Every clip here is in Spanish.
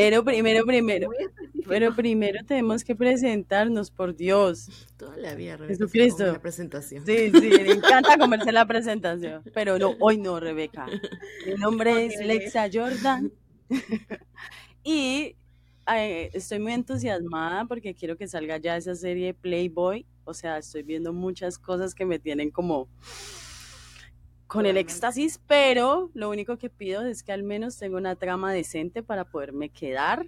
Pero primero, primero, pero primero tenemos que presentarnos, por Dios. Toda la vida, Rebeca, Jesucristo. la presentación. Sí, sí, le encanta comerse la presentación. Pero no, hoy no, Rebeca. Mi nombre es. Lexa Jordan. y eh, estoy muy entusiasmada porque quiero que salga ya esa serie Playboy. O sea, estoy viendo muchas cosas que me tienen como con el éxtasis, pero lo único que pido es que al menos tenga una trama decente para poderme quedar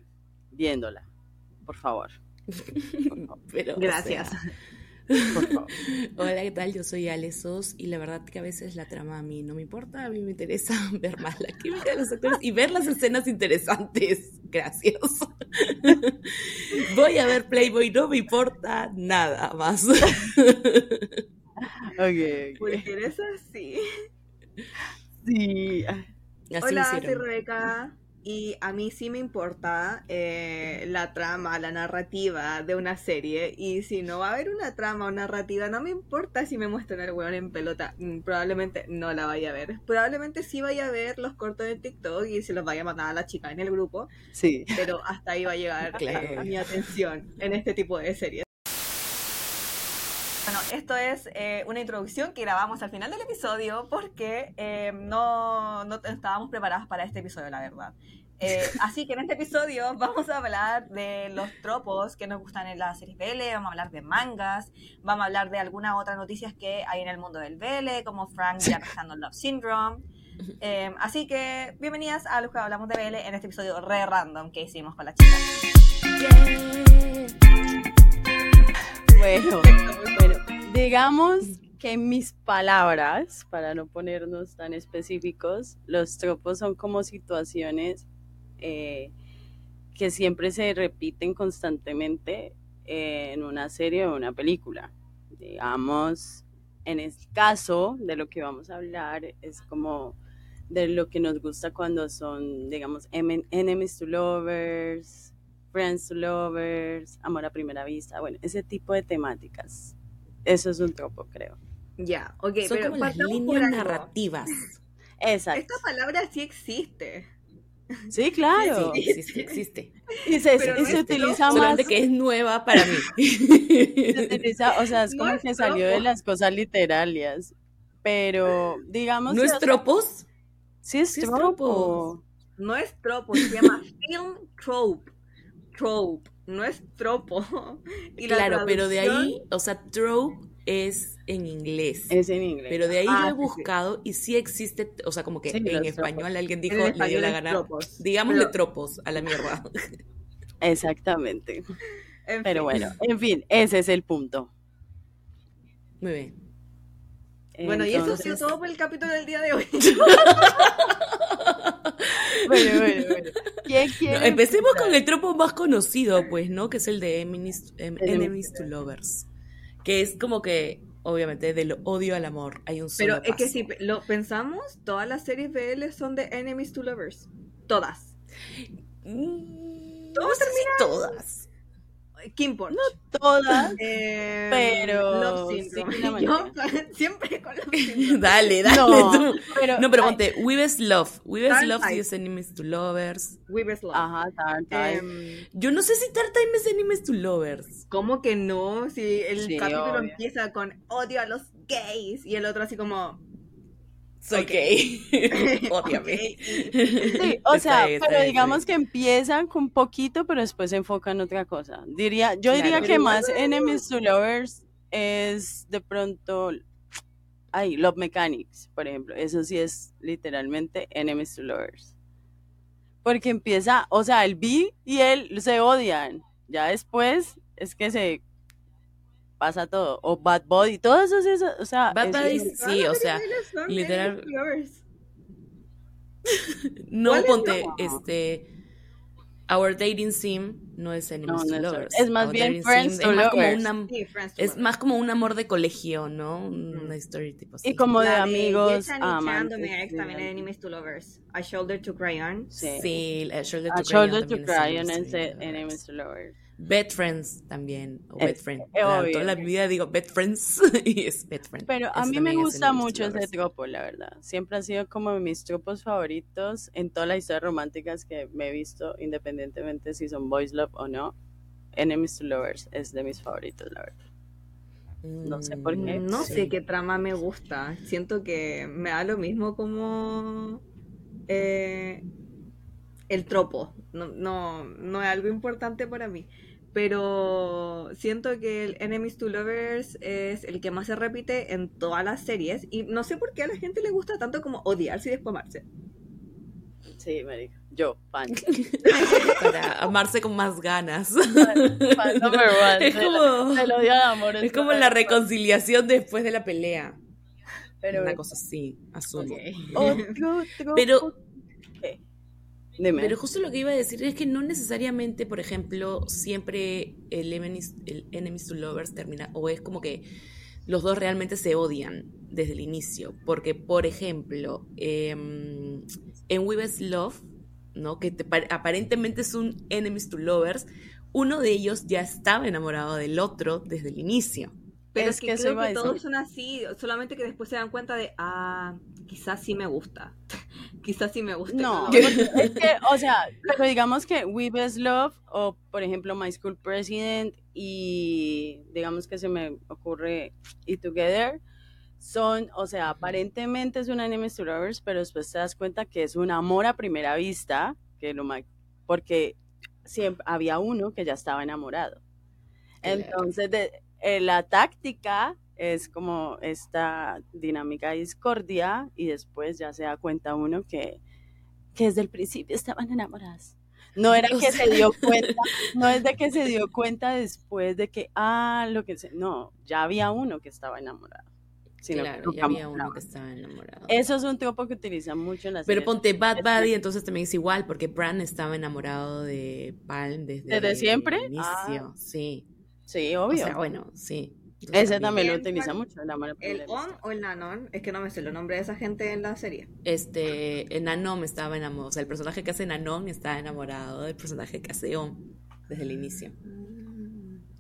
viéndola. Por favor. Pero, o Gracias. sea, Por favor. Hola, ¿qué tal? Yo soy Ale Sos y la verdad que a veces la trama a mí no me importa, a mí me interesa ver más la química de los actores y ver las escenas interesantes. Gracias. Voy a ver Playboy, no me importa nada más. Ok, ok. Porque eres así. Sí. Así Hola, soy. Rebeca. Y a mí sí me importa eh, la trama, la narrativa de una serie. Y si no va a haber una trama o narrativa, no me importa si me muestran al weón en pelota. Mm, Probablemente no la vaya a ver. Probablemente sí vaya a ver los cortos de TikTok y se los vaya a mandar a la chica en el grupo. Sí. Pero hasta ahí va a llegar Claro. eh, mi atención en este tipo de series. Bueno, esto es eh, una introducción que grabamos al final del episodio porque eh, no, no estábamos preparados para este episodio, la verdad. Eh, así que en este episodio vamos a hablar de los tropos que nos gustan en las series BL, vamos a hablar de mangas, vamos a hablar de algunas otras noticias que hay en el mundo del BL, como Frank ya pasando Love Syndrome. Eh, así que bienvenidas a los que hablamos de BL en este episodio re random que hicimos con la chica. Bueno, digamos que mis palabras, para no ponernos tan específicos, los tropos son como situaciones eh, que siempre se repiten constantemente eh, en una serie o una película. Digamos, en este caso de lo que vamos a hablar es como de lo que nos gusta cuando son, digamos, em- enemies to lovers, friends to lovers, amor a primera vista, bueno, ese tipo de temáticas. Eso es un tropo, creo. Ya, ok, Son pero como las líneas narrativas. Exacto. Esta palabra sí existe. Sí, claro. Sí, existe, existe. Y se, Pero y no se es utiliza más. Solamente que es nueva para mí. se utiliza, o sea, es No como es que salió de tropo. las cosas literarias. Pero, digamos. ¿No es tropos? Sí, es Sí es tropo. tropos. No es tropo, se llama film trope. Trope, no es tropo. Y Claro, pero de ahí, o sea, trope es en inglés. Es en inglés. Pero de ahí Ah, yo he sí, sí. buscado y sí existe, o sea, como que Sí, en español tropos. alguien en dijo, le dio la gana. tropos. Digámosle Pero, tropos a la mierda. Exactamente. en Pero fin. bueno, en fin, ese es el punto. Muy bien. Bueno, y eso ha sido todo por el capítulo del día de hoy. Bueno, bueno, bueno. ¿Quién No, quiere empecemos empezar? con el tropo más conocido, pues, ¿no? Que es el de enemies, em- Enemies to lovers. Que es como que, obviamente, del odio al amor. Hay un solo Pero es que paso. si lo pensamos, todas las series BL son de enemies to lovers. Todas. Mm, Todas no sé si todas. Kim Punch. todas? Eh, pero Love sí Syndrome. la Yo siempre con Love Syndrome. dale, dale No, tú. pero, No, pero ponte, We Best Love. We Best Dark Love sí Side. es enemies to lovers. We Best Love. Ajá, Dark Side. Em, Yo no sé si Tart Time es enemies to lovers. ¿Cómo que no? Si el Sí, capítulo obvio. empieza con odio a los gays y el otro así como Soy Ok. gay. Ódiame. Sí, o sea, está pero digamos está que empiezan con poquito, pero después se enfocan en otra cosa. Diría, yo diría Claro. que más Enemies to Lovers es de pronto, ay, Love Mechanics, por ejemplo. Eso sí es literalmente Enemies to Lovers. Porque empieza, o sea, el B y él se odian. Ya después es que se pasa todo. O Bad Body, todo eso, eso o sea, Bad Bunny es- Sí, o sea, literal-. No ¿Cuál es ponte, este. Our dating sim no es enemies No, to no es- lovers. es más Our bien friends to es más como lovers. una- Sí, friends to es lovers. más como un amor de colegio, ¿no? Una Mm. historia tipo así. y como de La amigos a mi ex, también sí. era enemies to lovers. A shoulder to cry on. Sí. Sí, a Shoulder A to Cry On Shoulder to Cry On es de. Enemies to Lovers. Bed Friends también, o Bed Friend. eh, toda la vida digo Bed Friends y es Bed Friend. Pero a Eso mí me gusta mucho ese tropo, la verdad. Siempre ha sido como de mis tropos favoritos en todas las historias románticas que me he visto, independientemente si son boys love o no. Enemies to lovers es de mis favoritos, la verdad. No sé por qué. No Sí. sé qué trama me gusta. Siento que me da lo mismo como eh, el tropo. No, no, no es algo importante para mí. Pero siento que el Enemies to Lovers es el que más se repite en todas las series. Y no sé por qué a la gente le gusta tanto como odiarse y después amarse. Sí, marica. Yo, fan. Para amarse con más ganas. Fan number one. Es como, El odio de amor. es como la reconciliación después de la pelea. Pero Una cosa así, asumo. otro tropo. Pero-. Dime. Pero justo lo que iba a decir es que no necesariamente, por ejemplo, siempre el enemies, el enemies to lovers termina, o es como que los dos realmente se odian desde el inicio. Porque, por ejemplo, em, en We Best Love, ¿no? que te pa- aparentemente es un enemies to lovers, uno de ellos ya estaba enamorado del otro desde el inicio. Pero Es que, que creo todos son así, solamente que después se dan cuenta de, ah, quizás sí me gusta. quizás sí me gusta. No, es que, o sea, pero digamos que We Best Love o, por ejemplo, My School President y digamos que se me ocurre y Together son, o sea, aparentemente es una enemies to lovers, pero después te das cuenta que es un amor a primera vista, que lo porque siempre había uno que ya estaba enamorado. Entonces, de- eh, la táctica es como esta dinámica de discordia y después ya se da cuenta uno que, que desde el principio estaban enamoradas. No era O que se dio cuenta, no es de que se dio cuenta después de que, ah, lo que se, no, ya había uno que estaba enamorado. Sino claro, ya había uno que estaba enamorado. Eso es un tropo que utilizan mucho en las Pero ponte Bad Buddy, entonces también es igual, porque Bran estaba enamorado de Palm desde, ¿Desde siempre? inicio. Ah, sí. Sí, O obvio. sea, bueno, sí. Entonces, Ese también lo utiliza mucho, el ¿El on o el nanon? Es que no me sé los nombres de esa gente en la serie. Este, Nanon estaba enamorado, o sea, el personaje que hace Nanon estaba enamorado del personaje que hace On desde el inicio.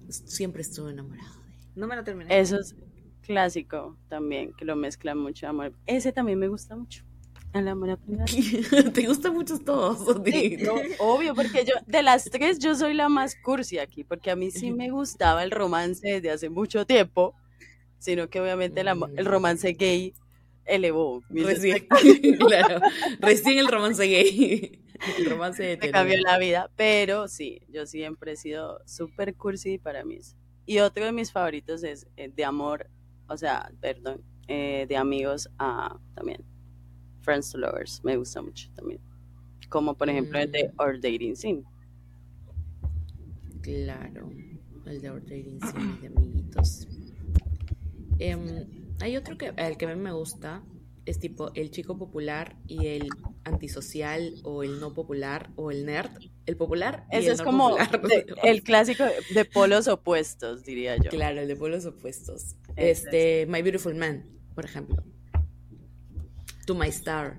Siempre estuvo enamorado de él. No me lo terminé. Eso es clásico también, que lo mezclan mucho amor. Ese también me gusta mucho. A primera vista. Te gustan muchos todos. Sí, no, obvio, porque yo, de las tres, yo soy la más cursi aquí, porque a mí sí me gustaba el romance desde hace mucho tiempo, sino que obviamente el, romance gay elevó Recién, claro, recién el romance gay. El romance de me cambió la vida, pero sí, yo siempre he sido súper cursi para mí. Y otro de mis favoritos es eh, de amor, o sea, perdón, eh, de amigos a también Friends to Lovers, me gusta mucho también. Como por ejemplo el de Mm. Our Dating Sim. Claro, el de Our Dating Sim, de amiguitos. Em, hay otro que, el que a mí me gusta, es tipo el chico popular y el antisocial o el no popular o el nerd. El popular y Ese el es no como popular. de- el clásico de polos opuestos, diría yo. Claro, el de polos opuestos. Este, My Beautiful Man, por ejemplo. To My Star.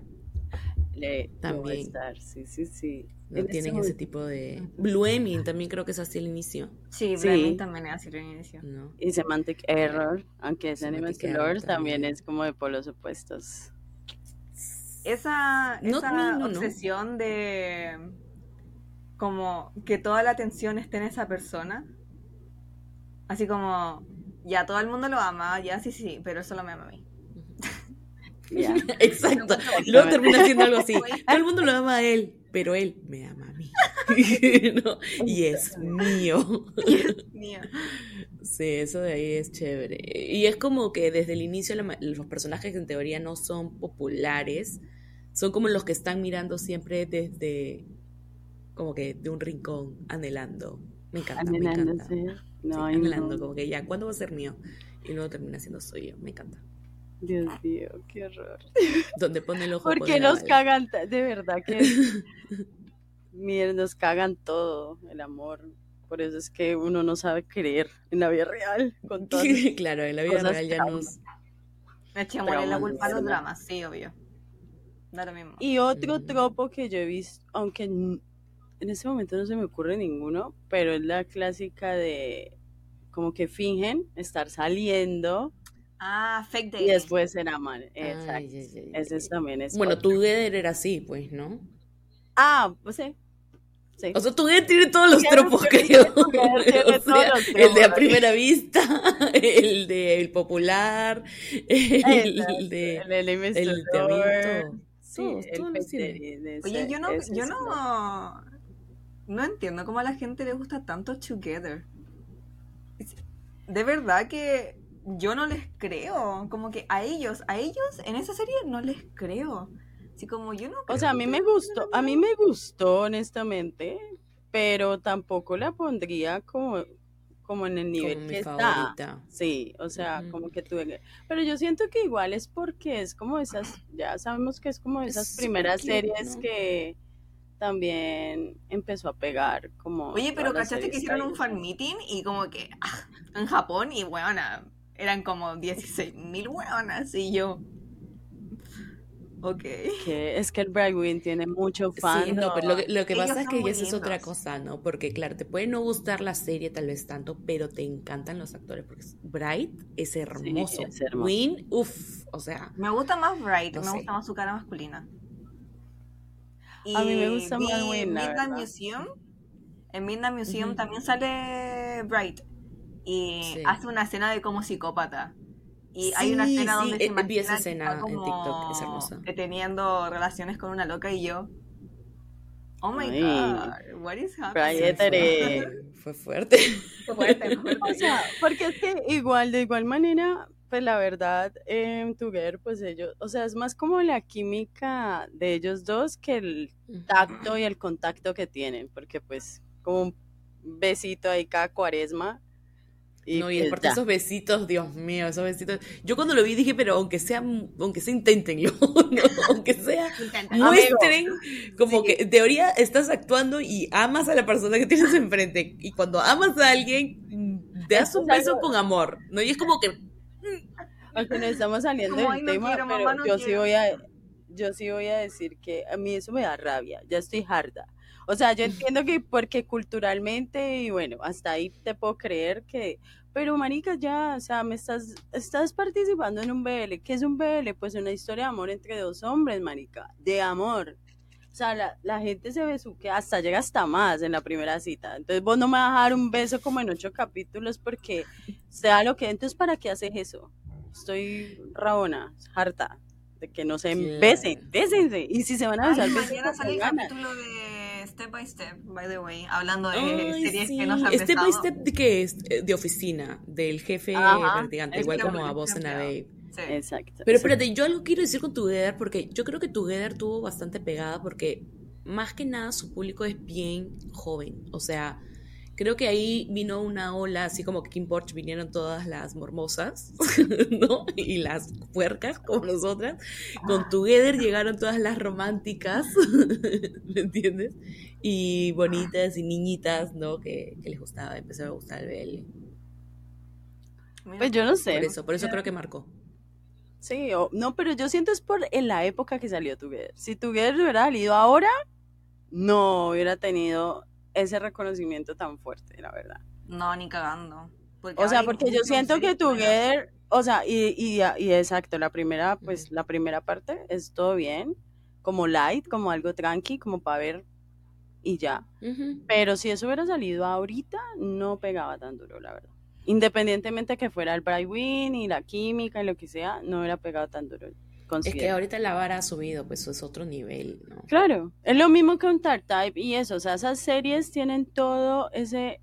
Le- También. puedo estar, Sí, sí, sí. ¿no? En Tienen ese ese tipo de... Blue Emin también creo que es así el inicio, Sí, Sí. Bremen también es así al inicio. ¿no? Y Semantic Error, aunque es Animal Semantic Error Lovers, también es como de polos opuestos. Esa, esa no, no. obsesión de como que toda la atención esté en esa persona. Así como, ya todo el mundo lo ama, ya sí, sí, pero él solo me ama a mí. Exacto. Luego termina siendo algo así. Todo el mundo lo ama a él, pero él me ama a mí. ¿No? Y es mío. Mío. Sí, eso de ahí es chévere. Y es como que desde el inicio los personajes que en teoría no son populares son como los que están mirando siempre desde como que de un rincón, anhelando. Me encanta, me encanta. No, Sí, anhelando, no. como que ya, ¿cuándo va a ser mío? Y luego termina siendo suyo, me encanta. Dios mío, qué horror. Donde pone el ojo. ¿Por pone qué la nos cagan? De verdad que. Miren, nos cagan todo, el amor. Por eso es que uno no sabe creer en la vida real. Con todas claro, en la vida real ya traumas. nos... Me echémosle la culpa a los dramas, sí, obvio. Da lo mismo. Y otro Mm. tropo que yo he visto, aunque en este momento no se me ocurre ninguno, pero es la clásica de como que fingen estar saliendo Ah, fake y dating. después se. Ay, Exacto. ay, ay, Ese ay. es también es Bueno, otro. Together era así, pues, ¿no? Ah, pues sí. Sí. O sea, Together tiene todos los tropos, creo. El de a primera vista, el de el popular, el de el el te Lover. aviento. Sí, Todos, el todos de Oye, ese- yo no, yo no, no entiendo cómo a la gente le gusta tanto Together. De verdad que yo no les creo. Como que a ellos, a ellos en esa serie no les creo. Así como yo no O sea, a mí me gustó, a mí me gustó honestamente, pero tampoco la pondría como, como en el nivel como que mi está. favorita. Sí, o sea, como que tuve... Pero yo siento que igual es porque es como esas, ya sabemos que es como esas Es primeras series ¿no? que también empezó a pegar como... Oye, pero ¿cachaste que hicieron un fan meeting? Y como que ah, en Japón y bueno, eran como 16 mil hueonas y yo... Ok. Que es que el Brightwing tiene mucho fan. Sí, no, pero lo que, lo que Ellos pasa es que esa es otra cosa, ¿no? Porque claro, te puede no gustar la serie tal vez tanto, pero te encantan los actores, porque Bright es hermoso. es hermoso. Win, uff, o sea, Me gusta más Bright, No me sé. gusta más su cara masculina. A mí me gusta más Wynn, la Midnight. Museum. En Midnight Museum también sale Bright. Y Sí. hace una escena de como psicópata. Y hay una Sí, escena sí, donde eh, se vi esa imagina que escena está en como TikTok, es hermosa. Teniendo relaciones con una loca y yo. Oh my Ay. god, what is happening? Fue, fuerte. Fue fuerte, fue fuerte. O sea, porque es que igual, de igual manera, pues la verdad, en Together, pues ellos, o sea, es más como la química de ellos dos que el tacto y el contacto que tienen, porque pues como un besito ahí cada cuaresma. Y no, y pues, aparte esos besitos, Dios mío, esos besitos. Yo cuando lo vi dije, pero aunque sea, aunque sea inténtenlo, ¿no? aunque sea, muestren como sí. que en teoría estás actuando y amas a la persona que tienes enfrente. Y cuando amas a alguien, mm, te das un es beso con amor, ¿no? Y es como que Aunque no estamos saliendo Como, del "Ay, no tema, quiero, pero mamá, no yo sí quiero". voy a yo sí voy a decir que a mí eso me da rabia, ya estoy harta. O sea, yo entiendo que porque culturalmente y bueno, hasta ahí te puedo creer que pero marica ya, o sea, me estás estás participando en un BL, ¿qué es un BL? Pues una historia de amor entre dos hombres, marica, de amor. O sea, la, la gente se besuquea, hasta llega hasta más en la primera cita. Entonces vos no me vas a dar un beso como en ocho capítulos porque sea lo que... Entonces, ¿para qué haces eso? Estoy rabona, harta de que no se besen, bésense. Y si se van a Ay, besar, bésense mañana sale el con ganas. capítulo de Step by Step, by the way, hablando de Ay, series sí. que nos han Step by step de qué es Eh, de oficina, del jefe Ajá, es igual como a Boss and a empleado. Babe. Sí. Exacto. Pero sí. espérate, yo algo quiero decir con Together, porque yo creo que Together tuvo bastante pegada, porque más que nada su público es bien joven. O sea, creo que ahí vino una ola, así como que Kim Porch vinieron todas las mormosas, ¿no? Y las puercas, como nosotras. Con Together llegaron todas las románticas, ¿me entiendes? Y bonitas y niñitas, ¿no? Que, que les gustaba, empezó a gustar el BL. Pues yo no sé. Por eso, por eso creo que marcó. Sí, o- no, pero yo siento es por en la época que salió Together. Si Together hubiera salido ahora, no hubiera tenido ese reconocimiento tan fuerte, la verdad. No, ni cagando. Porque O sea, porque yo siento que. Together, o sea, y, y, y exacto, la primera, pues la primera parte es todo bien, como light, como algo tranqui, como para ver y ya. Pero si eso hubiera salido ahorita, no pegaba tan duro, la verdad. Independientemente que fuera el Bright Win y la química y lo que sea, no hubiera pegado tan duro. Es que ahorita la vara ha subido, pues es otro nivel, ¿no? Claro, es lo mismo que un Tart Type y eso, o sea, esas series tienen todo ese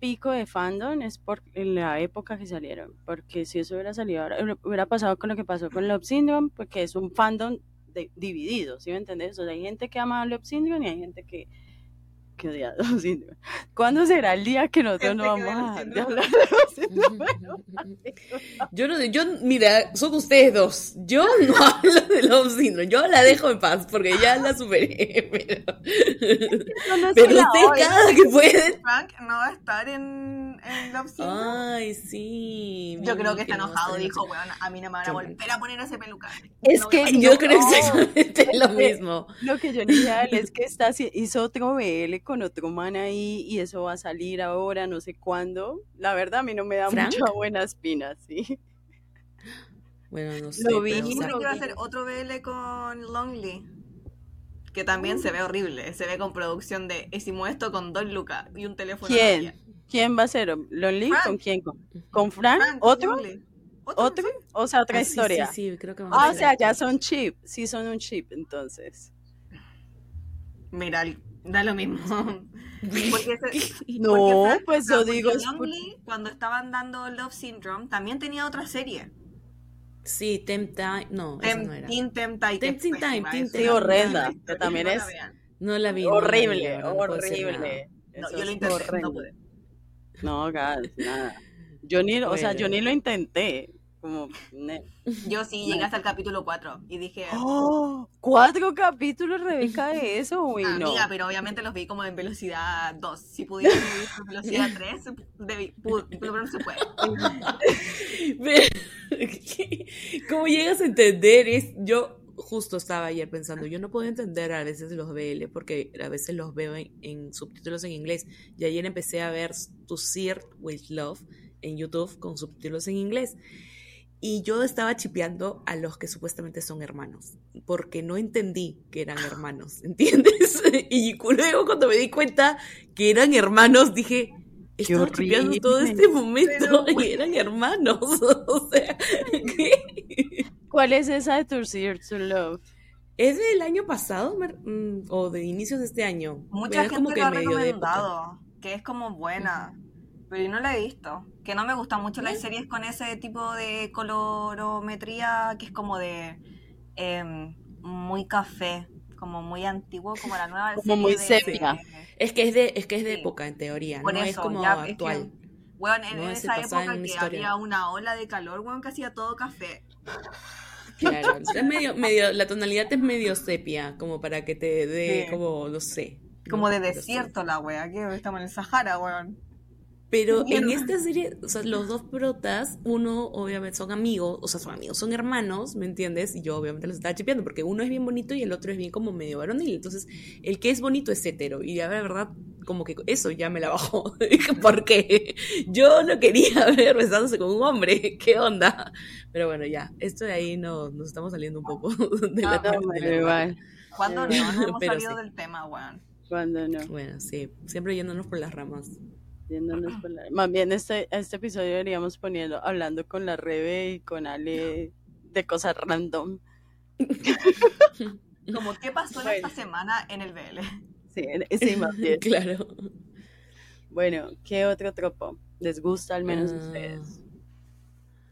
pico de fandom es por en la época que salieron, porque si eso hubiera salido ahora, hubiera- hubiera pasado con lo que pasó con Love Syndrome, porque es un fandom de- dividido, ¿sí me entendés? O sea, hay gente que ama a Love Syndrome y hay gente que, ¿Cuándo será el día que nosotros no vamos a dejar de hablar de Love Syndrome? Yo no, yo, mira, son ustedes dos. Yo no hablo de Love Syndrome. Yo la dejo en paz porque ya la superé. Pero, No, pero odie. cada que pueden. Frank no va a estar en, en Love Syndrome. Ay, sí. Yo creo que está no, enojado. Dijo, weón, a mí no me van a volver a poner ese peluca. Es No, que Yo No. creo exactamente lo mismo. Lo que yo dije es que está, hizo otro BL con otro man ahí y eso va a salir ahora, no sé cuándo. La verdad, a mí no me da ¿Frank? mucha buena espina, sí. Bueno, no sé. Lo vi, pero, o sea, que va a hacer otro BL con Lonely. Que también se ve horrible. Se ve con producción de hicimos esto con dos lucas y un teléfono. ¿Quién? ¿Quién va a ser? ¿Lonely? Frank. ¿Con quién? ¿Con, con Frank? Frank, ¿Otro? Lonely. ¿Otro? ¿Otro? O sea, otra ah, sí, historia. Sí, sí, creo que Ah, o sea, ya son chip. Sí, son un chip, entonces. Mira, da lo mismo. Porque ese- No, porque Frank- pues yo digo, es por- Lonely, cuando estaban dando Love Syndrome, también tenía otra serie. Sí, Temp Time. No, esa Tem- no era. Que Teen es Time, Time. Sí, horrenda, que también es-. No la vi. no la vi, horrible, horrible. No, yo lo intenté, no pude. No, gas, nada. Yo ni, o sea, yo Bueno. ni lo intenté. Como, ne- Yo sí llegué hasta el capítulo 4 y dije, ¡Oh! ¿Cuatro capítulos, Rebeca, de eso? Uy, no. amiga, pero obviamente los vi como en velocidad 2. Si pudiera vivir en velocidad 3, debí- pu- pero no se puede. ¿Cómo llegas a entender? Es, yo justo estaba ayer pensando, yo no puedo entender a veces los BL porque a veces los veo en, en subtítulos en inglés. Y ayer empecé a ver To Sear with Love en YouTube con subtítulos en inglés. Y yo estaba chipeando a los que supuestamente son hermanos, porque no entendí que eran hermanos, ¿entiendes? Y luego cuando me di cuenta que eran hermanos, dije, estaba chipeando todo este momento Pero, y eran hermanos. O sea, ¿qué? ¿Cuál es esa de To Sear to Love? ¿Es del año pasado Mar- mm, o de inicios de este año? Mucha gente como que lo ha recomendado, que es como buena, pero yo no la he visto. Que no me gustan mucho las series con ese tipo de colorometría que es como de em, muy café, como muy antiguo, como la nueva Como serie muy de- sepia. Es que es de, es que es de Sí. época en teoría, Por no es como ya, es que- actual. Weón, en No, esa en época una que historia. había una ola de calor, weón, que hacía todo café. Claro, es medio, medio, la tonalidad es medio sepia, como para que te dé, Sí. como, no sé. Como no- de no sé. desierto la wea, que estamos en el Sahara, weón. Pero en esta serie, o sea, los dos protas, uno obviamente son amigos, o sea, son amigos, son hermanos, ¿me entiendes? Y yo obviamente los estaba chipeando porque uno es bien bonito y el otro es bien como medio varonil. Entonces, el que es bonito es hetero. Y la verdad, como que eso ya me la bajó. Dije, ¿por qué? Yo no quería ver besándose con un hombre. ¿Qué onda? Pero bueno, ya, esto de ahí no, nos estamos saliendo un poco de la, Ah, no, de la-. ¿Cuándo no? No hemos Pero salido sí. del tema, weón. Cuando no. Bueno, sí, siempre yéndonos por las ramas. Yéndonos por la- Más bien este, este episodio deberíamos poniendo, hablando con la Rebe y con Ale de cosas random. Como, ¿qué pasó en Bueno. esta semana en el BL? Sí, sí, más bien. claro. Bueno, ¿qué otro tropo les gusta al menos a Ah. ustedes?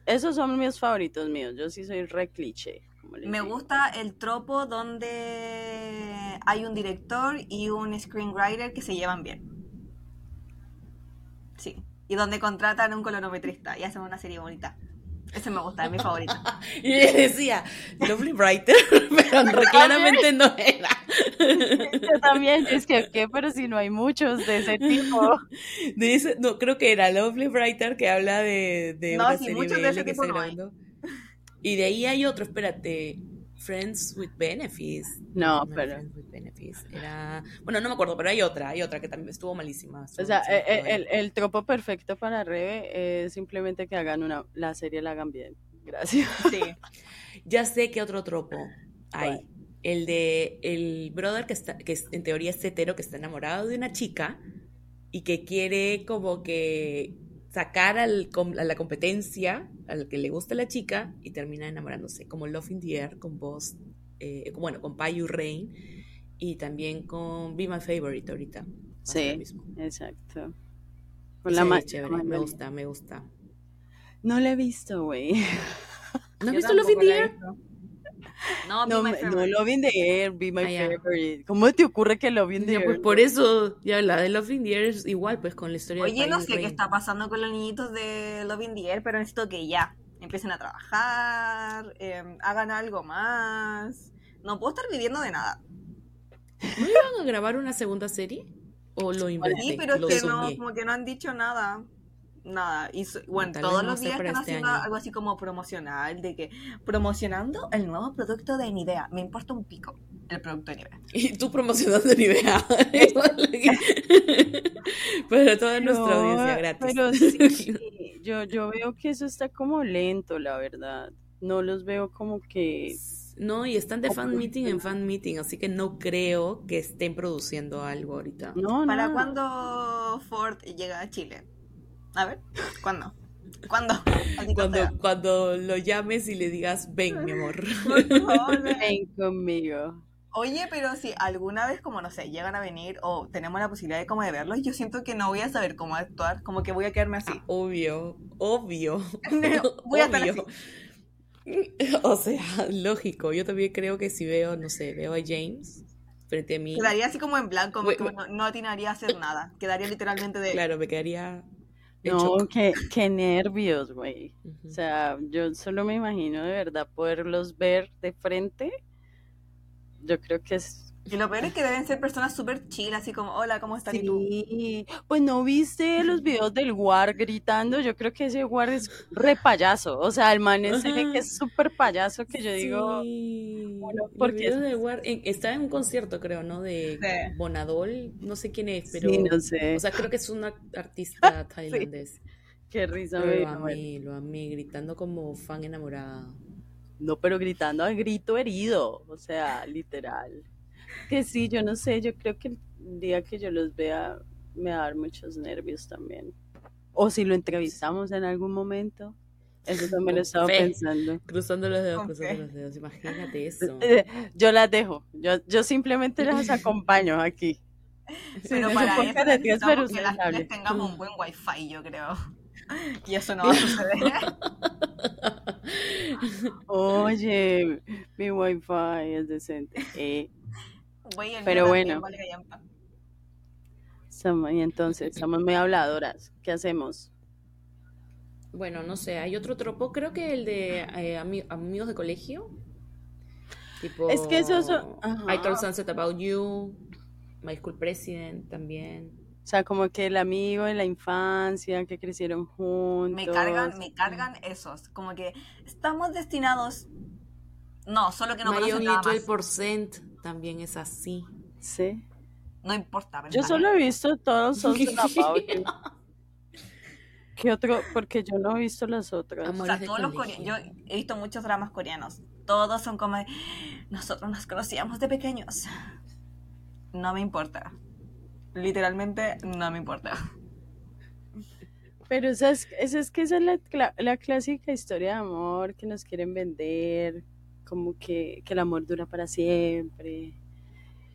Esos son mis favoritos míos. Yo sí soy re cliché. Me gusta el tropo donde hay un director y un screenwriter que se llevan bien. Sí. Y donde contratan un colorometrista y hacen una serie bonita. Ese me gusta, es mi favorito. Y ella decía, Lovely Brighter, pero no, claramente no era. Yo también, es que, ¿qué? Pero si no hay muchos de ese tipo. De ese- no, creo que era Lovely Brighter que habla de, de No, una sí, serie muchos de ese que tipo está no hay. Y de ahí hay otro, espérate, Friends with Benefits. No, pero- Friends with Benefits. Era, bueno, no me acuerdo, pero hay otra, hay otra que también estuvo malísima. O sea, quedó ahí. el, el tropo perfecto para Rebe es simplemente que hagan una, la serie la hagan bien. Gracias. Sí. Ya sé qué otro tropo hay. El de el brother que está, que en teoría es hetero, que está enamorado de una chica y que quiere como que sacar al, a la competencia al que le gusta la chica y termina enamorándose, como Love in the Air con voz, eh, bueno, con Payu Rain y también con Be My Favorite ahorita. Sí, mismo. exacto. Con Esa la es ma- chévere, me gusta, me gusta. No la he visto, güey. ¿No has Yo visto Love in the Air? visto. No, No, Be My no. Love in the Air, Be My Ah. Favorite. ¿Cómo te ocurre que Love in the Ya, Air? pues por eso, ya la de Love in the Air es igual, pues con la historia de Oye, no Payu sé qué está pasando con los niñitos de Love in the Air, pero necesito que ya empiecen a trabajar, eh, hagan algo más. No puedo estar viviendo de nada. ¿No iban a grabar una segunda serie? ¿O lo inventé? Sí, pero es que no, como que no han dicho nada. Nada. Y bueno, Tal todos no los días están este haciendo año. algo así como promocional, de que promocionando el nuevo producto de Nivea. Me importa un pico el producto de Nivea. Y tú promocionando Nivea. Pero toda nuestra No, audiencia gratis. Pero sí, yo, yo veo que eso está como lento, la verdad. No los veo como que... No, y están de fan meeting en fan meeting, así que no creo que estén produciendo algo ahorita. No, ¿Para no. cuando Ford llega a Chile? A ver, ¿cuándo? ¿Cuándo? Cuando, sea. cuando lo llames y le digas, ven, mi amor. Por favor, ven. Ven conmigo. Oye, pero si alguna vez, como no sé, llegan a venir o tenemos la posibilidad de como de verlos, yo siento que no voy a saber cómo actuar, como que voy a quedarme así. Obvio, obvio. voy a estar obvio. O sea, lógico. Yo también creo que si veo, no sé, veo a James frente a mí, Quedaría así como en blanco, Güey, que no, no atinaría a hacer nada. Quedaría literalmente de... claro, me quedaría No, qué, qué nervios, güey. O sea, yo solo me imagino de verdad poderlos ver de frente. Yo creo que es... Y lo peor es que deben ser personas súper chill, así como, hola, ¿cómo estás? Y tú, Sí, pues no viste los videos del War gritando, yo creo que ese War es re payaso, o sea, el man ese Ajá. que es súper payaso que yo digo, Sí. bueno, Los porque es- de War- en- está en un concierto, creo, ¿no? De Sí. Bonadol, no sé quién es, pero. sí, no sé, O sea, creo que es un artista tailandés. qué risa lo bueno. amé, lo amé, gritando como fan enamorada. No, pero gritando a grito herido, o sea, literal. Que sí, yo no sé, yo creo que el día que yo los vea me va a dar muchos nervios también. O si lo entrevistamos en algún momento, eso también lo estaba fe. pensando. Cruzando los dedos, cruzando fe. los dedos. Imagínate eso. Eh, Yo las dejo, yo, yo simplemente las acompaño aquí. Sí, pero para eso necesitamos que las tengamos un buen wifi, yo creo. Y eso no va a suceder. Oye, mi wifi es decente. Eh, Güey, el Pero bueno. vale estamos- y entonces, estamos muy habladoras. ¿Qué hacemos? Bueno, no sé, hay otro tropo, creo que el de eh, ami- amigos de colegio. Tipo, Es que eso es-. I Told Sunset About You, My School President también. O sea, como que el amigo de la infancia, que crecieron juntos. Me cargan, me cargan esos. Como que estamos destinados. No, solo que no My conocen nada más. 12% también es así. Sí. No importa. Yo solo he visto todos You. ¿Qué otro? Porque yo no he visto las otras. O sea, todos los coreanos. Yo he visto muchos dramas coreanos. Todos son como de, Nosotros nos conocíamos de pequeños. No me importa. Literalmente no me importa. Pero esa es, esa es que esa es la, la clásica historia de amor que nos quieren vender, como que, que el amor dura para siempre.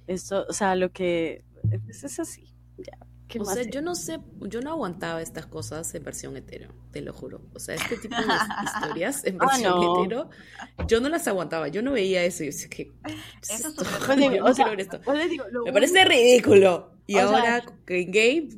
Esto, o sea, lo que pues es así. Ya, ¿qué O sea, es? yo no sé, yo no aguantaba estas cosas en versión hetero, te lo juro. O sea, este tipo de historias en Ah, versión no. hetero, yo no las aguantaba, yo no veía eso yo decía. ¿qué Eso es esto? Pues digo, no o sea, esto. pues digo, Me único- parece ridículo. Y O sea, ahora en gay...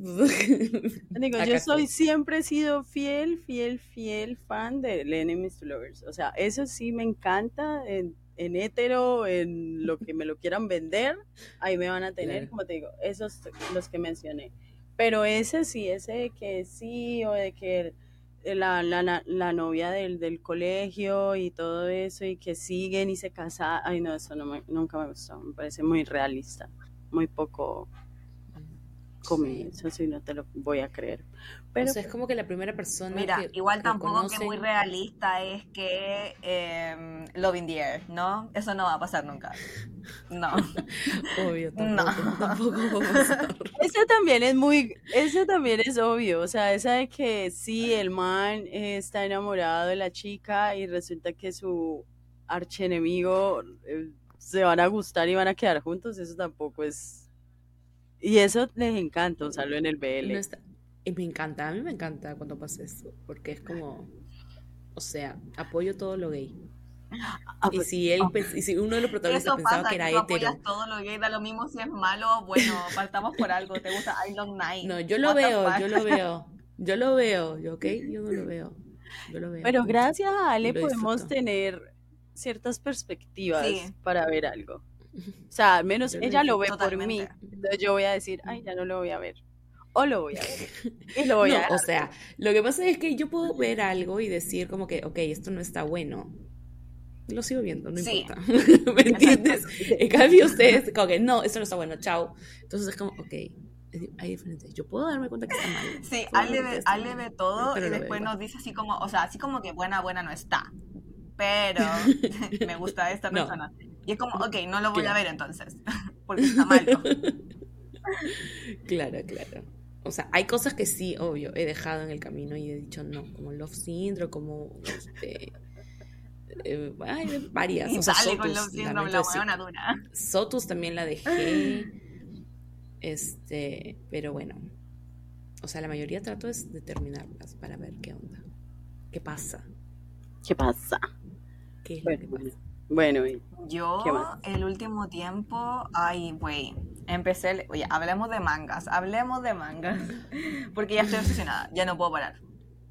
Digo, yo soy, siempre he sido fiel, fiel, fiel fan de Enemies to Lovers. O sea, eso sí me encanta en, en hetero, en lo que me lo quieran vender, ahí me van a tener, Claro. como te digo, esos los que mencioné. Pero ese sí, ese de que sí, o de que la, la, la, la novia del, del colegio y todo eso, y que siguen y se casan, ay no, eso no me- nunca me gustó, me parece muy realista, muy poco comedia, eso sí no te lo voy a creer. Pero o sea, es como que la primera persona Mira, que igual que tampoco que muy realista es que eh, Love in the Air, ¿no? Eso no va a pasar nunca. No. Obvio, No. tampoco, tampoco va a pasar. Ese también es muy, ese también es obvio, o sea, esa de que sí, el man eh, está enamorado de la chica y resulta que su archenemigo eh, se van a gustar y van a quedar juntos, eso tampoco es... Y eso les encanta usarlo en el BL. No está- Y me encanta, a mí me encanta cuando pasa eso, porque es como, o sea, apoyo todo lo gay. Ah, Y pues, si él, pens- y si uno de los protagonistas pensaba pasa, que era hetero. todo lo gay, da lo mismo si es malo, bueno, partamos por algo, te gusta I Love Night. No, yo lo veo, yo lo veo, yo lo veo, yo, ¿ok? Yo no lo veo, yo lo veo. Pero gracias a Ale podemos tener ciertas perspectivas Sí. para ver algo. O sea, al menos Yo ella lo ve por mí. Entonces yo voy a decir, ay, ya no lo voy a ver. O lo voy a ver. Y lo voy No, a o sea, lo que pasa es que yo puedo ver algo y decir como que, ok, esto no está bueno. Lo sigo viendo, no Sí. importa. ¿Me entiendes? En cambio ustedes, como que, no, esto no está bueno, chao. Entonces es como, ok, hay diferencias. Yo puedo darme cuenta que está mal. Sí, Ale ve, Ale mal, ve todo y después nos dice así como, o sea, así como que buena, buena no está. Pero me gusta esta No. persona. Y es como, ok, no lo voy a ver entonces. Porque está malo. Claro, claro. O sea, hay cosas que sí, obvio, he dejado en el camino y he dicho no, como Love Syndrome, como este. eh, hay varias. O sea, dale con Sotus, los síndrome, lamento la buena dura. Sotus también la dejé. Este, pero bueno. O sea, la mayoría trato es de terminarlas para ver qué onda. ¿Qué pasa? ¿Qué pasa? ¿Qué es Bueno, lo que pasa? Bueno, Yo, el último tiempo, ay, güey, empecé, el- oye, hablemos de mangas, hablemos de mangas, porque ya estoy obsesionada, ya no puedo parar,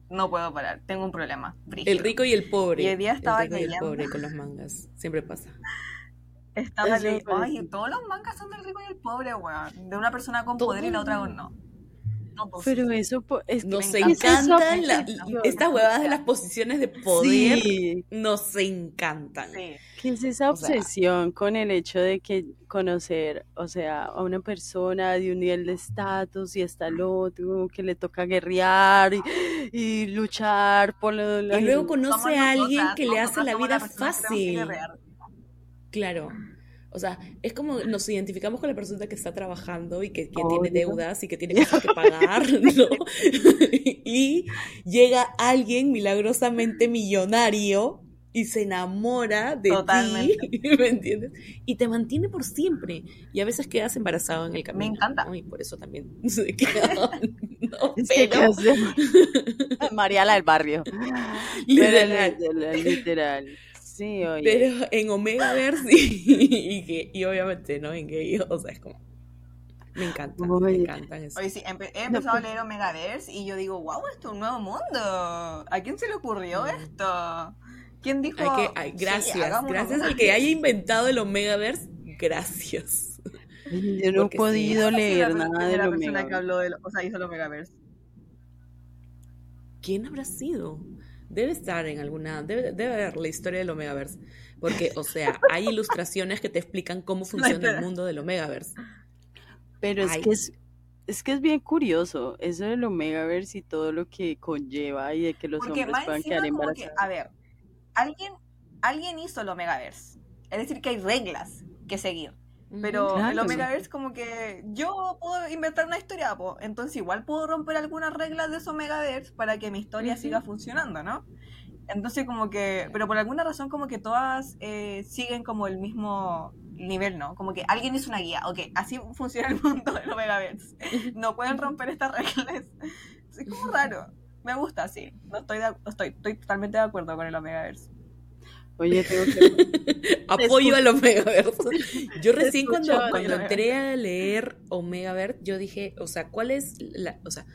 no puedo parar, tengo un problema. El rico y el pobre. Y hoy día estaba el rico y el pobre con los mangas. Siempre pasa. Estaba leyendo, ay, todos los mangas son del rico y el pobre, weón, de una persona con poder y la otra con no. No, pues, pero eso es que Nos me encanta. encantan la- eso. estas huevadas de las posiciones de poder. Sí, Nos encantan. sí. ¿Qué es esa O sea- obsesión con el hecho de que conocer, o sea, a una persona de un nivel de estatus y hasta el otro, que le toca guerrear y, y luchar por lo, Y luego Somos conoce a alguien nosotras, que le hace la vida fácil. Claro. O sea, es como nos identificamos con la persona que está trabajando y que, tiene deudas y que tiene cosas que pagar, ¿no? y llega alguien milagrosamente millonario y se enamora de ti, ¿me entiendes? Y te mantiene por siempre. Y a veces quedas embarazado en el camino. encanta. ¿no? Y por eso también se quedan, ¿no? Es que, ¿qué Pero- hacemos? María la del barrio. Literal. Literal, literal. Sí, oye. Pero en Omegaverse y, y, que- y obviamente, ¿no? En gay, o sea, es como... Me encanta, me encantan eso. Oye, sí, empe- he empezado a leer Omegaverse y yo digo, wow, esto es un nuevo mundo. ¿A quién se le ocurrió Mm. esto? ¿Quién dijo? Hay que, ay, "Sí, gracias, gracias Omegaverse"? al que haya inventado el Omegaverse, gracias. Yo no he porque podido Sí, la leer per- nada de lo persona que habló de lo, o sea, hizo el Omegaverse. ¿Quién habrá sido? Debe estar en alguna, debe, debe haber la historia del Omegaverse. Porque, o sea, hay ilustraciones que te explican cómo funciona el mundo del Omegaverse. Pero es Ay. que es, es que es bien curioso eso del Omegaverse y todo lo que conlleva y de que los Porque hombres puedan quedar como que, embarazados. a ver, alguien, alguien hizo el Omegaverse. Es decir, que hay reglas que seguir. Pero Claro. el Omegaverse como que yo puedo inventar una historia, po, entonces igual puedo romper algunas reglas de ese Omegaverse para que mi historia siga funcionando, ¿no? Entonces como que, pero por alguna razón como que todas eh, siguen como el mismo nivel, ¿no? Como que alguien hizo una guía, ok, así funciona el mundo del Omegaverse. No pueden romper estas reglas. Es como raro. Me gusta, sí. No estoy, de- estoy, estoy totalmente de acuerdo con el Omegaverse. Oye, tengo que... Apoyo al Omegaverse. Yo recién cuando, entré a leer Omegaverse, yo dije, o sea, ¿cuál es la, o sea,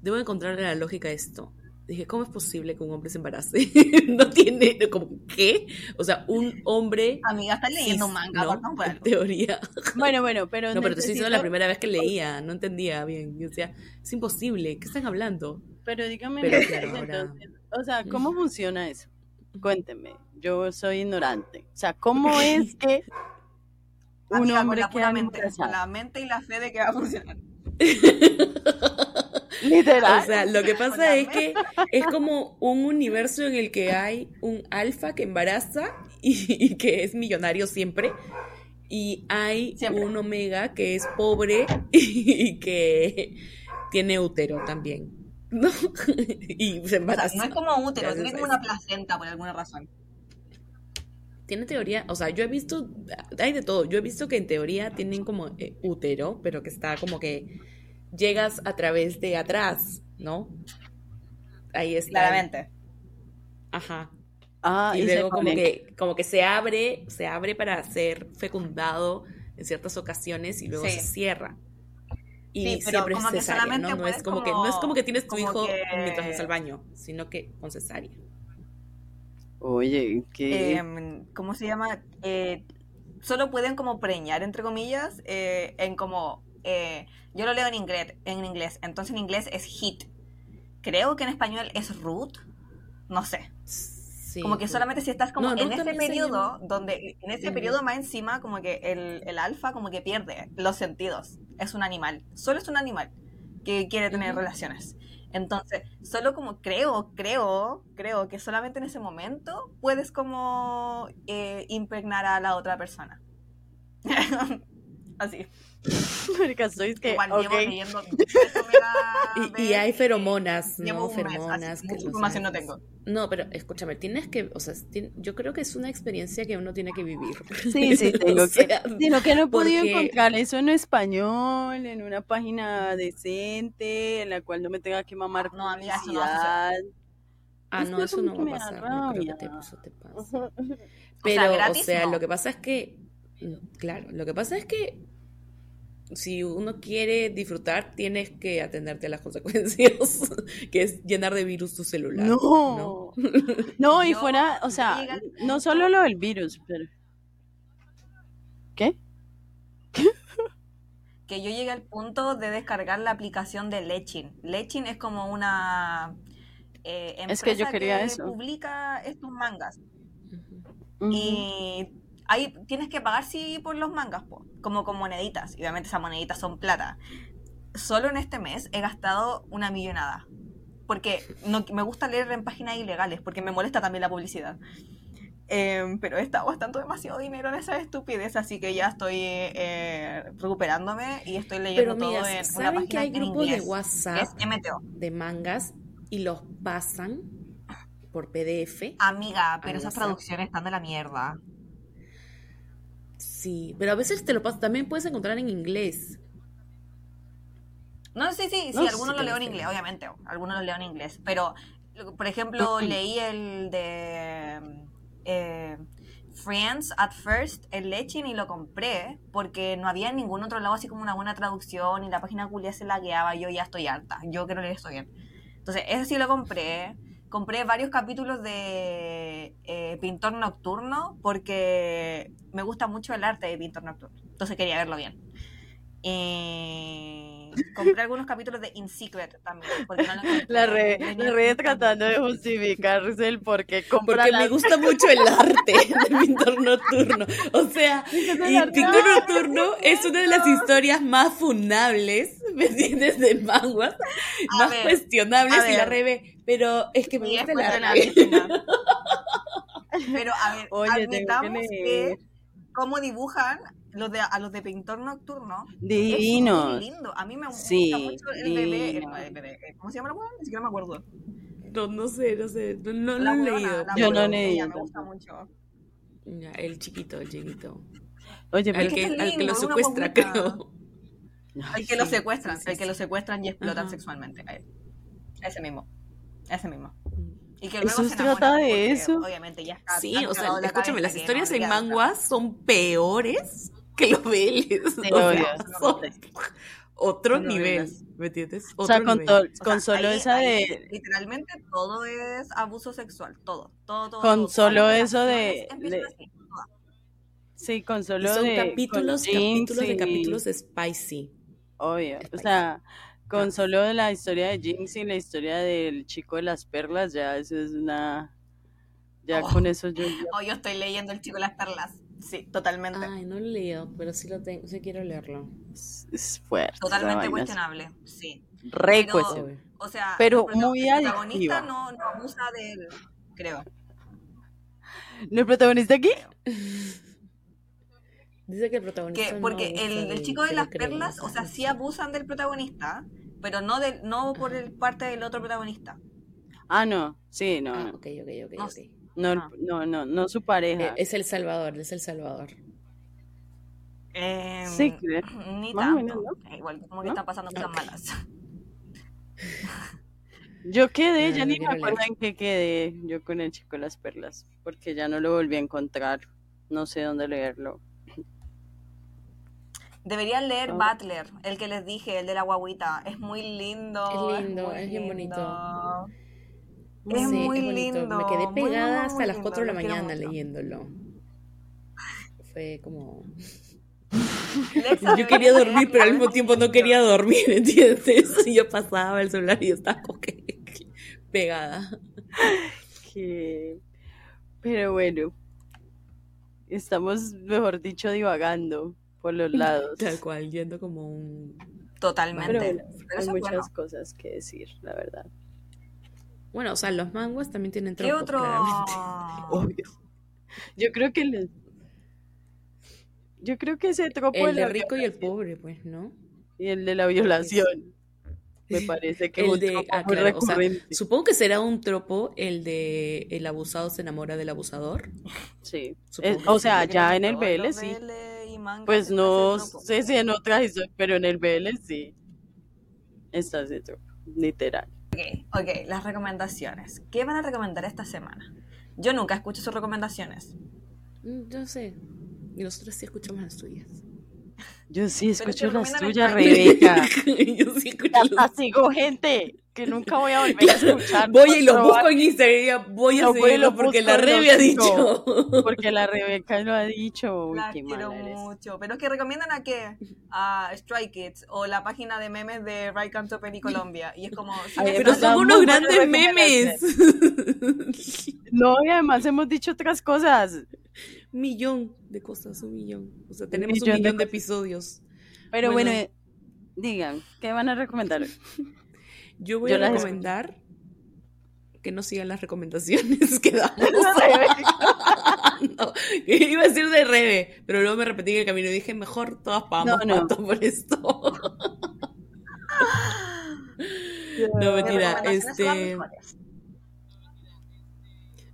debo encontrarle la lógica a esto? Dije, ¿cómo es posible que un hombre se embarace? no tiene, como, ¿qué? O sea, un hombre Amiga, estás leyendo manga, ¿no? En teoría. Bueno, bueno, pero No, pero te estoy diciendo la necesito- primera vez que leía, no entendía bien. Yo decía, es imposible, ¿qué están hablando? Pero dígame, Pero claro, ahora- entonces, o sea, ¿cómo funciona eso? Cuénteme, yo soy ignorante. O sea, ¿cómo es que un Amiga, con hombre la mente, con la mente y la fe de que va a funcionar. Literal. O sea, lo que pasa es que es como un universo en el que hay un alfa que embaraza y, y que es millonario siempre. Y hay Siempre. un omega que es pobre y que tiene útero también. ¿No? y se O sea, embaraza. no es como útero, tiene como una placenta por alguna razón. Tiene teoría, o sea, yo he visto, hay de todo, yo he visto que en teoría tienen como eh, útero, pero que está como que llegas a través de atrás, ¿no? Ahí está. Claramente. Ajá. Ah, y, luego como que, como que se abre, se abre para ser fecundado en ciertas ocasiones y luego Sí. se cierra. Y Sí, pero siempre es cesárea, solamente ¿no? No es como que, no es como que tienes tu hijo que- mientras vas al baño, sino que con cesárea. Oye, ¿qué? Em, ¿Cómo se llama? Eh, solo pueden como preñar, entre comillas, eh, en como eh, yo lo leo en inglés, en inglés, entonces en inglés es hit. Creo que en español es root, no sé. Sí, como que solamente si estás como No, en ese periodo, donde en ese periodo más encima como que el, el alfa como que pierde los sentidos. Es un animal, solo es un animal que quiere tener Ujú. relaciones. Entonces, solo como creo, creo, creo que solamente en ese momento puedes como eh, impregnar a la otra persona. Así. Marica, que, me da Y, hay feromonas, ¿no? un mes, así, Feromonas. que información no tengo. No, pero escúchame, tienes que, o sea, tien- yo creo que es una experiencia que uno tiene que vivir. Sí, sí, tengo O sea, que. Sino que no he podido porque- encontrar eso en español, en una página decente, en la cual no me tenga que mamar No, amiga, eso no va a publicidad. Ah, no, eso no va me a pasar. No creo que te, eso te pase. O sea, Pero, o sea, no. lo que pasa es que, claro, lo que pasa es que si uno quiere disfrutar, tienes que atenderte a las consecuencias, que es llenar de virus tu celular. No. No, y Yo- fuera, o sea, no solo lo del virus, pero. ¿Qué? que yo llegué al punto de descargar la aplicación de Lechin. Lechin es como una eh, empresa Es que yo quería que eso. publica estos mangas. Y ahí tienes que pagar sí por los mangas, po, como con moneditas. Y obviamente esas moneditas son plata. Solo en este mes he gastado una millonada. Porque no, me gusta leer en páginas ilegales, porque me molesta también la publicidad. Em, pero he estado gastando demasiado dinero en esa estupidez, así que ya estoy eh, recuperándome y estoy Pero leyendo todo amigas, en una ¿saben que página hay en grupos de. WhatsApp Es MTO. de mangas y los pasan por PDF? Amiga, pero esas WhatsApp. traducciones están de la mierda. Sí, pero a veces te lo pasan, también puedes encontrar en inglés. No, sí, sí, sí, No, algunos sí lo leo en inglés, obviamente, algunos lo leo en inglés, pero, por ejemplo, leí el de eh, Friends at First, el Lechin, y lo compré porque no había en ningún otro lado así como una buena traducción y la página culia se lagueaba, yo ya estoy harta, yo quiero leer esto bien. Entonces, ese sí lo compré. Compré varios capítulos de eh, Pintor Nocturno porque me gusta mucho el arte de Pintor Nocturno. Entonces quería verlo bien. Y compré algunos capítulos de In Secret también. Porque no lo encontré La re, la re tratando de justificarse el por qué compra Porque me gusta mucho el arte de Pintor Nocturno. O sea. Pintor Nocturno es una de las historias más funables, ¿me entiendes? De manguas, más ver, cuestionables y la rebe. Pero es que me gusta el arte. Pero a ver, Oye, que admitamos que, leer. cómo dibujan los de, a los de Pintor Nocturno. Es muy Divinos. lindo. A mí me gusta Sí, mucho el bebé, el, bebé. ¿Cómo se llama la mujer? Ni siquiera me acuerdo. No, no sé, no sé. No, lo he leído. Yo no huevona, leí ella me gusta mucho. Ya, el chiquito, el chiquito. Oye, Al pero que que, al que lindo, lo una secuestra, creo. El que lo secuestran, sí, sí, el que lo secuestran y explotan Ajá. sexualmente. a él. Ese mismo. Ese mismo. Y que ¿Eso luego se se trata de eso? Obviamente ya está. Sí, o sea, la escúchame, las historias no en manguas son peores que los BLs. Sí, o sea, obvio. son otro nivel. ¿me entiendes? O Otro sea, con, O sea, solo ahí- esa ahí de. Literalmente todo es abuso sexual, todo, todo, todo. Con todo. solo eso de- de- así. Sí, con Y solo son de. capítulos, capítulos de y- capítulos spicy. Obvio. O sea, con solo de la historia de Jinx y la historia del chico de las perlas, ya eso es una. Ya Oh. con eso yo. Oh, yo estoy leyendo El chico de las perlas. Sí, totalmente. Ay, no lo leído, pero sí lo tengo, sí quiero leerlo. Es, es fuerte. totalmente cuestionable, sí. Re Pero- cuestionable. O sea, Pero el muy el protagonista no, no abusa del. Creo. ¿El protagonista aquí? Dice que el protagonista. Que, no porque el, el de- chico de las cree, perlas, o sea, no sí abusan del protagonista, pero no, del, no por el parte del otro protagonista. Ah, no. Sí, no. Ah, no. ok, ok, ok, No ok. sé. No, Ah. no, no, no su Eh, pareja. es El Salvador, es El Salvador. Eh, Sí, creo. Ni tanto. menos, Eh, Igual, como que ¿No? están pasando cosas malas. Yo quedé, ya ni me acuerdo leer. en qué quedé yo con el chico de las perlas, porque ya no lo volví a encontrar. No sé dónde leerlo. Deberían leer. Butler, el que les dije, el de la guaguita. Es muy lindo. Es lindo, es bien bonito. lindo. Es Sí, muy bonito. lindo, Me quedé muy, muy, pegada muy, hasta muy las lindo, 4 de la mañana leyéndolo. Fue como. yo quería dormir, pero al mismo tiempo no quería dormir, ¿entiendes? Y yo pasaba el celular y estaba que pegada. Pero bueno, estamos, mejor dicho, divagando por los lados. Tal cual, yendo como un... Totalmente. hay muchas cosas que decir, la verdad. Bueno, o sea, los manguas también tienen tropos, ¿Qué otro? Obvio. Yo creo que les... Yo creo que ese tropo... El de rico y el pobre, pues, ¿no? Y el de la violación. Me parece que el de, ah, supongo que será un tropo el de el abusado se enamora del abusador. Sí. o sea, ya en el BL sí. Pues no sé si en otras historias, pero en el BL sí. Está tropo, literal. Ok, ok, las recomendaciones. ¿Qué van a recomendar esta semana? Yo nunca escucho sus recomendaciones. Mm, yo sé. Y nosotros sí escuchamos las tuyas. Yo sí escucho las tuyas, Rebeca. Yo sí escucho las... sigo gente que nunca voy a volver a escuchar. Voy y lo busco en Instagram, voy a seguirlo porque la Rebe ha dicho. Porque la Rebeca lo ha dicho. la quiero mucho. Pero es que recomiendan a qué? A Strike Kids o la página de memes de Right Canto Penny Colombia. Y es como... pero son unos grandes memes. No, y además hemos dicho otras cosas millón de cosas, un millón. O sea, tenemos un millón, de, episodios. Pero bueno, digan, ¿qué van a recomendar? Yo voy a recomendar que no sigan las recomendaciones que damos. no, iba a decir de Rebe, pero luego me repetí en el camino y dije, mejor todas pagamos no, por esto. no, mentira, este...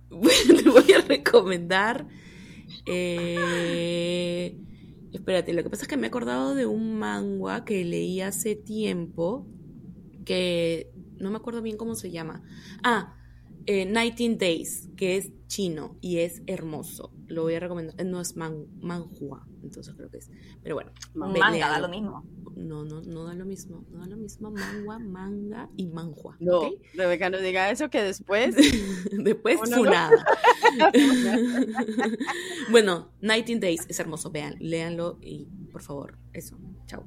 Bueno, te voy a recomendar eh, espérate, lo que pasa es que me he acordado de un manga que leí hace tiempo, que no me acuerdo bien cómo se llama. Ah, eh, 19 Days, que es chino y es hermoso. Lo voy a recomendar. Eh, no es man, manhua, entonces creo que es. Pero bueno. Manga da lo mismo. No, no, no da lo mismo. No da lo mismo manga, manga y manhua. No, Rebeca, no diga eso que después. después nada bueno, 19 Days es hermoso. Vean, léanlo y por favor, eso. Chao.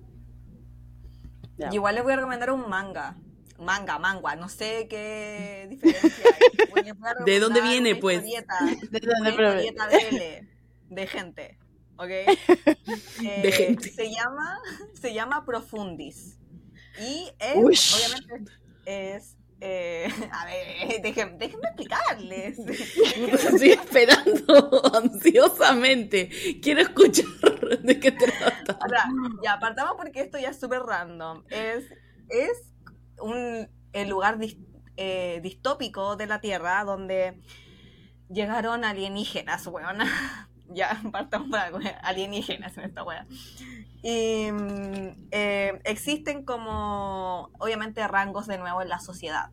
Igual les voy a recomendar un manga manga, manga, no sé qué diferencia hay. ¿De dónde viene, pues? ¿De dónde de, de gente, ¿ok? de eh, gente. Se llama, se llama Profundis. Y es, obviamente, es eh, a ver, déjenme, déjenme explicarles. Estoy esperando ansiosamente. Quiero escuchar de qué trata. ya, partamos porque esto ya es súper random. Es, es un el lugar eh, distópico de la Tierra donde llegaron alienígenas, weón. ya partamos por alienígenas en esta weá. Y mm, eh, existen como, obviamente, rangos de nuevo en la sociedad.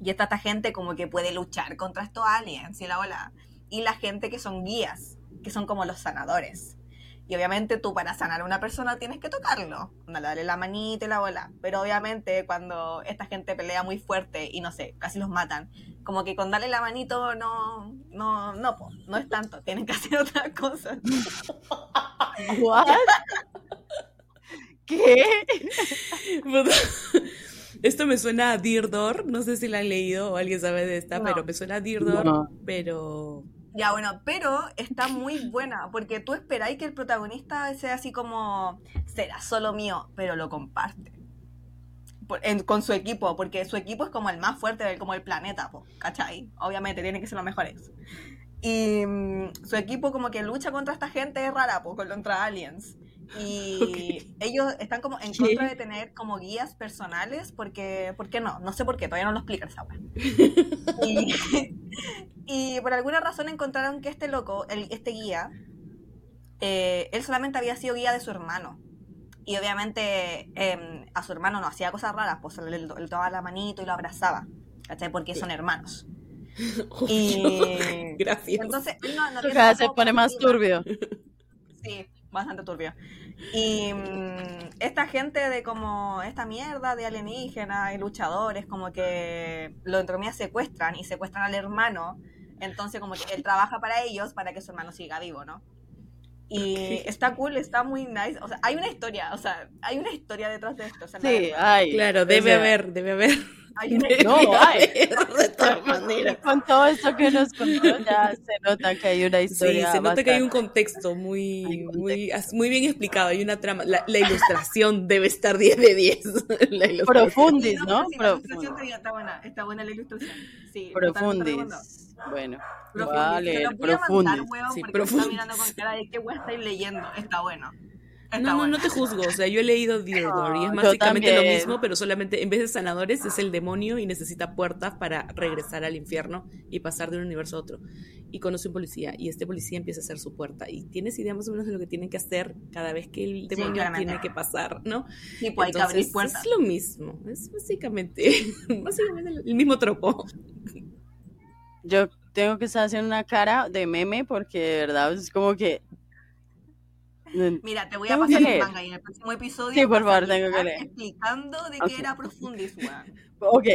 Y está esta gente como que puede luchar contra estos aliens y la ola. Y la gente que son guías, que son como los sanadores. Y obviamente tú para sanar a una persona tienes que tocarlo, darle la manita y la bola. Pero obviamente cuando esta gente pelea muy fuerte y no sé, casi los matan, como que con darle la manito no, no, no, no es tanto, tienen que hacer otra cosa. ¿What? ¿Qué? Esto me suena a Dirdor, no sé si la han leído o alguien sabe de esta, pero me suena a Dirdor, pero ya, bueno, pero está muy buena, porque tú esperáis que el protagonista sea así como, será solo mío, pero lo comparte. con su equipo, porque su equipo es como el más fuerte, como el planeta, ¿cachai? Obviamente, tiene que ser los mejores. Y mm, su equipo como que lucha contra esta gente rara, pues, contra aliens. Y ellos están como en contra de tener como guías personales porque, ¿por qué no? No sé por qué, todavía no lo explican esa y, y, por alguna razón encontraron que este loco, el, este guía, eh, él solamente había sido guía de su hermano. Y obviamente em, a su hermano no hacía cosas raras, pues él, le tomaba la manito y lo abrazaba, ¿cachai? Porque son hermanos. y Gracias. Entonces, no, no se pone más turbio. Sí, bastante turbio. Y mm, esta gente de como esta mierda de alienígenas y luchadores, como que lo entre secuestran y secuestran al hermano. Entonces como que él trabaja para ellos para que su hermano siga vivo, ¿no? Y está cool, está muy nice. O sea, hay una historia, o sea, hay una historia detrás de esto. O sea, Sí, hay. Claro, o debe sea, haber, debe haber. Hay una No, hay. De todas maneras. Con todo esto que nos contó, ya se nota que hay una Sí, historia. se nota que hay un contexto Hay muy, un muy, muy bien explicado. Hay una trama. La, la ilustración debe estar 10 de 10. La ilustración. Profundis, Sí, ¿no? sí, la ilustración Profundis. está buena, está buena la ilustración. Sí. Profundis. Bueno, Profundis. Te mandar, Profundis. weón, Sí, está mirando con cara de qué weón estáis leyendo. Está bueno. Está No, no, no te juzgo. O sea, yo he leído Dirdor y es No, básicamente lo mismo, pero solamente en vez de sanadores es el demonio y necesita puertas para regresar al infierno y pasar de un universo a otro. Y conoce un policía y este policía empieza a hacer su puerta. Y tienes idea más o menos de lo que tienen que hacer cada vez que el demonio tiene que pasar, ¿no? Sí, pues hay que abrir Entonces, puertas. es lo mismo. Es básicamente, básicamente el mismo tropo. Yo tengo que estar haciendo una cara de meme porque de verdad es como que. Mira, te voy a pasar el manga y en el próximo episodio. Sí, por favor, tengo que leer. Explicando de qué era Profundis, weón. Ok,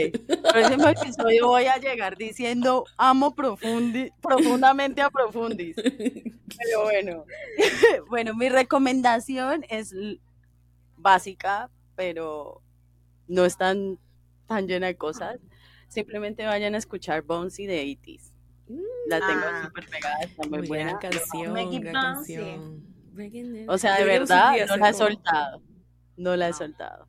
próximo episodio voy a llegar diciendo amo profundi, profundamente a Profundis. Pero bueno, bueno, mi recomendación es básica, pero no es tan, tan llena de cosas. Simplemente vayan a escuchar Bonesy de 80s. La tengo Ah. súper pegada, está muy Muy buena. canción, Make it gran bouncy. canción. O sea, de verdad, no la he como- soltado. No la he No. soltado.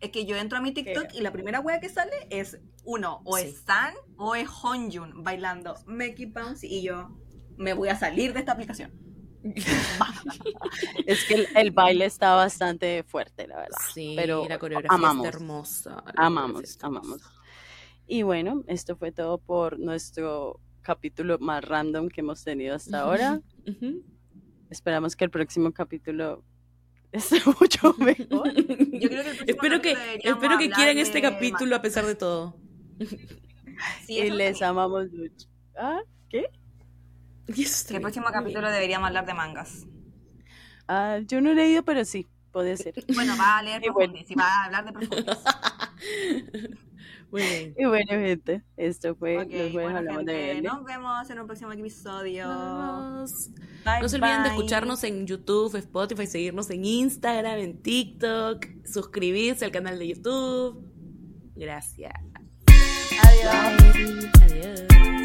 Es que yo entro a mi TikTok y la primera wea que sale es uno, o Sí. es San o es Honjun bailando Make It Bounce y yo me voy a salir de esta aplicación. Es que el, el baile está bastante fuerte, la verdad. Sí, pero la coreografía amamos. está hermosa. Amamos, está amamos. Y bueno, esto fue todo por nuestro capítulo más random que hemos tenido hasta ahora. Ujú. Esperamos que el próximo capítulo esté mucho mejor. Yo creo que el próximo espero que, espero que quieran este capítulo a pesar de todo. Sí, y les sí. amamos mucho. ¿Ah? ¿Qué? Que el próximo capítulo deberíamos hablar de mangas. Ah, yo no he leído, pero sí, puede ser. Bueno, va a leer Y bueno. Va a hablar de Profundis. Muy bien. Y bueno, gente, esto fue Los Jueves bueno, de nos vemos en un próximo episodio. Nos vemos. Bye, No se olviden de escucharnos en YouTube, Spotify, seguirnos en Instagram, en TikTok, suscribirse al canal de YouTube. Gracias. Adiós. Adiós.